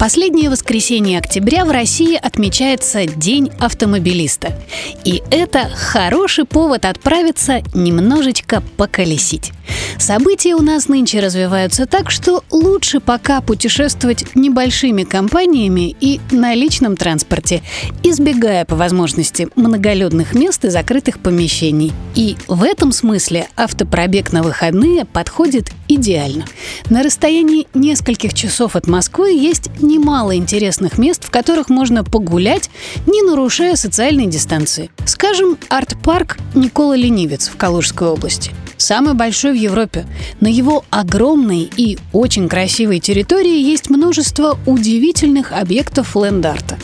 Последнее воскресенье октября в России отмечается День автомобилиста. И это хороший повод отправиться немножечко поколесить. События у нас нынче развиваются так, что лучше пока путешествовать небольшими компаниями и на личном транспорте, избегая по возможности многолюдных мест и закрытых помещений. И в этом смысле автопробег на выходные подходит идеально. На расстоянии нескольких часов от Москвы есть немало интересных мест, в которых можно погулять, не нарушая социальной дистанции. Скажем, арт-парк Никола Ленивец в Калужской области самый большой в Европе. На его огромной и очень красивой территории есть множество удивительных объектов ленд-арта.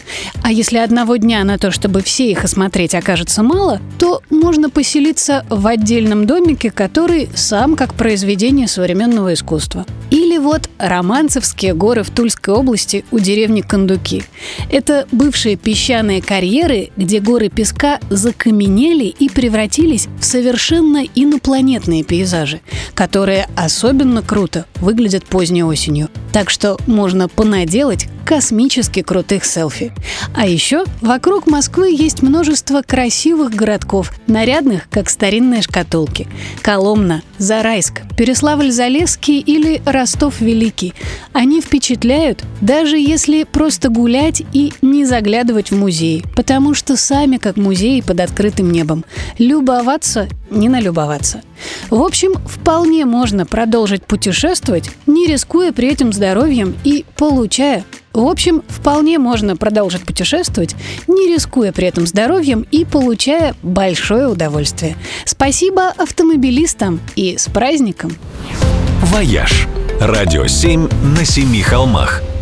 А если одного дня на то, чтобы все их осмотреть, окажется мало, то можно поселиться в отдельном домике, который сам как произведение современного искусства. Или вот Романцевские горы в Тульской области у деревни Кондуки. Это бывшие песчаные карьеры, где горы песка закаменели и превратились в совершенно инопланетные пейзажи, которые особенно круто выглядят поздней осенью. Так что можно понаделать космически крутых селфи. А еще вокруг Москвы есть множество красивых городков, нарядных, как старинные шкатулки. Коломна, Зарайск, Переславль-Залесский или Ростов-Великий. Они впечатляют, даже если просто гулять и не заглядывать в музей, потому что сами как музеи под открытым небом. Любоваться, не налюбоваться. В общем, вполне можно продолжить путешествовать, не рискуя при этом здоровьем и получая в общем, вполне можно продолжить путешествовать, не рискуя при этом здоровьем и получая большое удовольствие. Спасибо автомобилистам и с праздником! «Вояж» – радио 7 на семи холмах –